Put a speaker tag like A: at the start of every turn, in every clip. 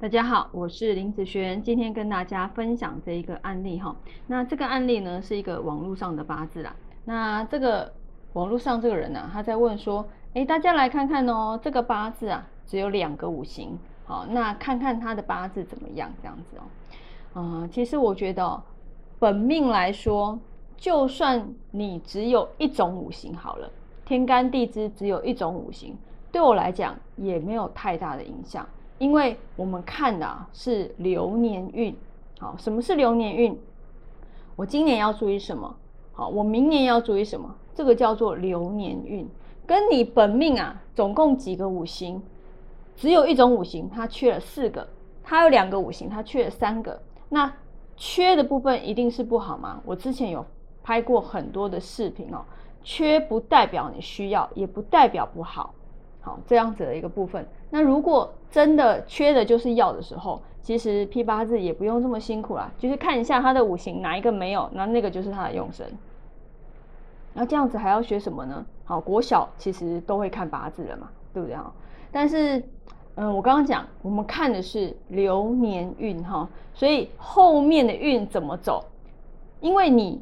A: 大家好，我是林子璇，今天跟大家分享这一个案例哈。那这个案例呢是一个网络上的八字啦。那这个网络上这个人呢，他在问说，诶，大家来看看哦，这个八字啊只有两个五行，好，那看看他的八字怎么样这样子哦。嗯，其实我觉得本命来说，就算你只有一种五行好了，天干地支只有一种五行，对我来讲也没有太大的影响。因为我们看的是流年运，好，什么是流年运？我今年要注意什么？好，我明年要注意什么？这个叫做流年运，跟你本命啊总共几个五行，只有一种五行它缺了四个，它有两个五行它缺了三个，那缺的部分一定是不好吗？我之前有拍过很多的视频哦，缺不代表你需要，也不代表不好。好，这样子的一个部分。那如果真的缺的就是要的时候，其实批八字也不用这么辛苦啦，就是看一下他的五行哪一个没有，那那个就是他的用神。那这样子还要学什么呢？好，国小其实都会看八字了嘛，对不对哈？但是，嗯，我刚刚讲，我们看的是流年运哈，所以后面的运怎么走？因为你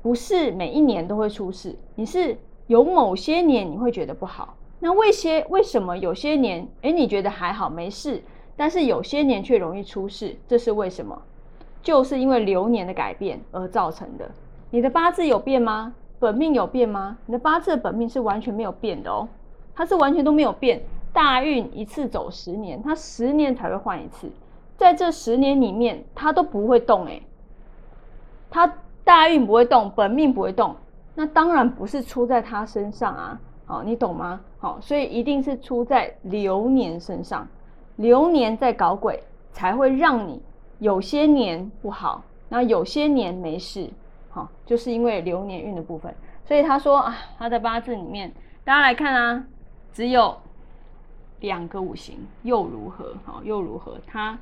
A: 不是每一年都会出事，你是有某些年你会觉得不好。那为些为什么有些年，哎，你觉得还好没事，但是有些年却容易出事，这是为什么？就是因为流年的改变而造成的。你的八字有变吗？本命有变吗？你的八字的本命是完全没有变的哦，它是完全都没有变。大运一次走十年，它十年才会换一次，在这十年里面，它都不会动哎，它大运不会动，本命不会动，那当然不是出在他身上啊。好，你懂吗？好，所以一定是出在流年身上，流年在搞鬼，才会让你有些年不好，那有些年没事。好，就是因为流年运的部分。所以他说啊，他的八字里面，大家来看啊，只有两个五行，又如何？好，又如何？他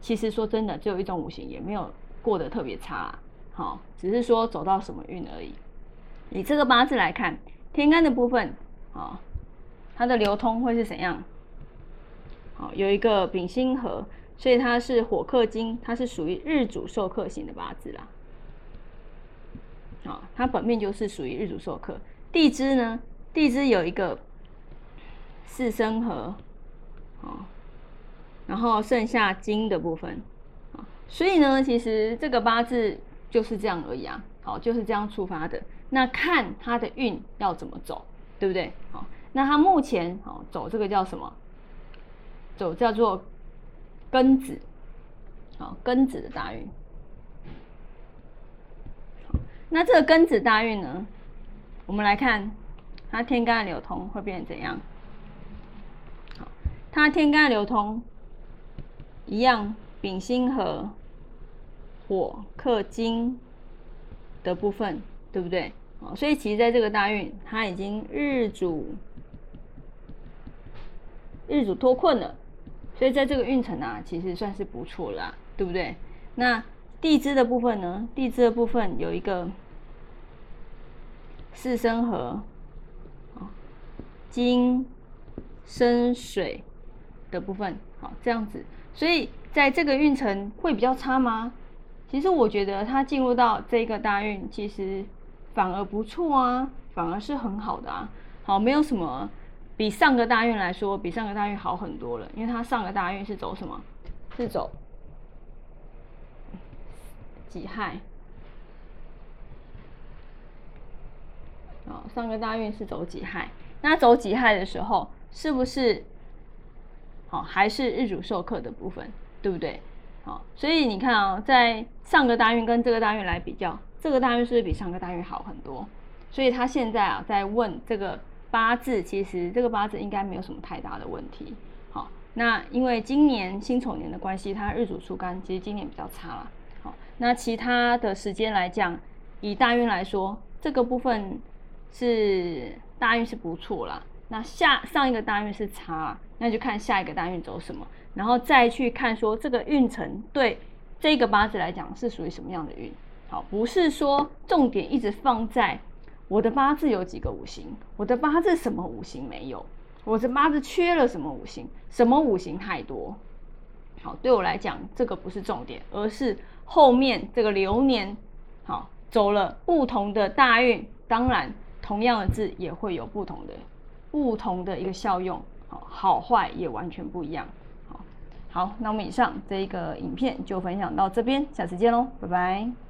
A: 其实说真的，只有一种五行，也没有过得特别差。好，只是说走到什么运而已。以这个八字来看。天干的部分，啊，它的流通会是怎样？好，有一个丙辛合，所以它是火克金，它是属于日主受克型的八字啦。好，它本命就是属于日主受克。地支呢，地支有一个四生合，好，然后剩下金的部分，啊，所以呢，其实这个八字就是这样而已啊，好，就是这样出发的。那看他的运要怎么走，对不对？好，那他目前好走这个叫什么？走叫做庚子，好庚子的大运。那这个庚子大运呢？我们来看它天干流通会变成怎样？好，它天干流通一样，丙辛合火克金的部分，对不对？哦，所以其实在这个大运，他已经日主日主脱困了，所以在这个运程啊，其实算是不错啦，对不对？那地支的部分呢？地支的部分有一个四生合，金生水的部分，好这样子，所以在这个运程会比较差吗？其实我觉得他进入到这个大运，其实。反而不错啊，反而是很好的啊。好，没有什么比上个大运来说，比上个大运好很多了。因为它上个大运是走什么？是走己亥。哦，上个大运是走己亥。那走己亥的时候，是不是好？还是日主授课的部分，对不对？好，所以你看啊，在上个大运跟这个大运来比较。这个大运是不是比上个大运好很多？所以他现在啊在问这个八字，其实这个八字应该没有什么太大的问题。好，那因为今年辛丑年的关系，他日主出干，其实今年比较差了。好，那其他的时间来讲，以大运来说，这个部分是大运是不错啦。那下上一个大运是差，那就看下一个大运走什么，然后再去看说这个运程对这个八字来讲是属于什么样的运。好，不是说重点一直放在我的八字有几个五行，我的八字什么五行没有，我的八字缺了什么五行，什么五行太多，好，对我来讲，这个不是重点，而是后面这个流年，好走了不同的大运，当然同样的字也会有不同的不同的一个效用，好好坏也完全不一样。好，好，那我们以上这一个影片就分享到这边，下次见喽，拜拜。